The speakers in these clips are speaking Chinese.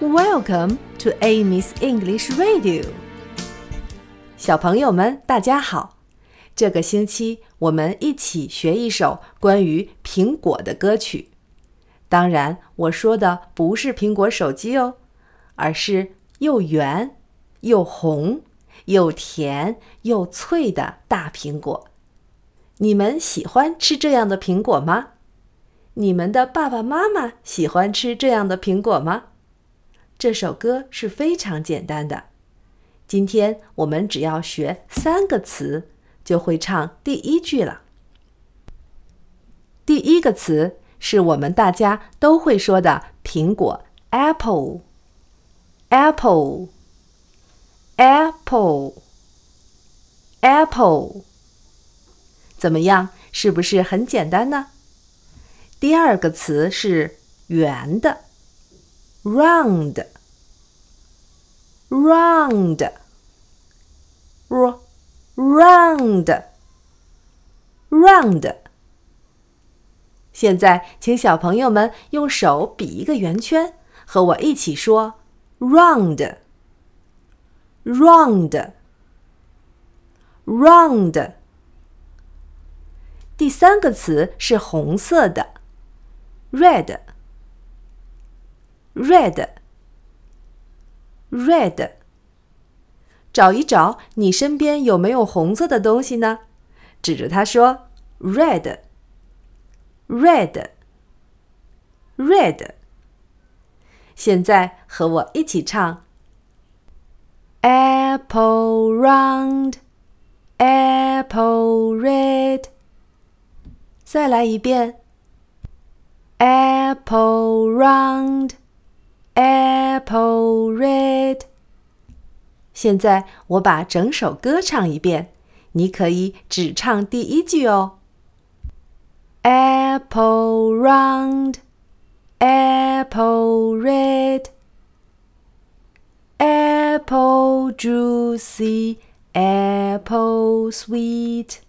Welcome to Amy's English Radio。小朋友们，大家好！这个星期我们一起学一首关于苹果的歌曲。当然，我说的不是苹果手机哦，而是又圆又红又甜又脆的大苹果。你们喜欢吃这样的苹果吗？你们的爸爸妈妈喜欢吃这样的苹果吗？这首歌是非常简单的，今天我们只要学三个词，就会唱第一句了。第一个词是我们大家都会说的苹果，apple，apple，apple，apple，怎么样？是不是很简单呢？第二个词是圆的。round, round, r, round, round。现在，请小朋友们用手比一个圆圈，和我一起说 round, round, round。第三个词是红色的，red。 Red, red，找一找你身边有没有红色的东西呢？指着它说：“red, red, red。”现在和我一起唱：Apple round, apple red。再来一遍：Apple round。Apple red。现在我把整首歌唱一遍，你可以只唱第一句哦。Apple round, apple red, apple juicy, apple sweet,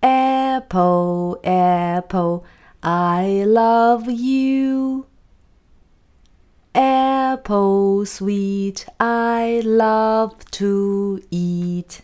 apple, apple, I love you. Apple sweet, I love to eat.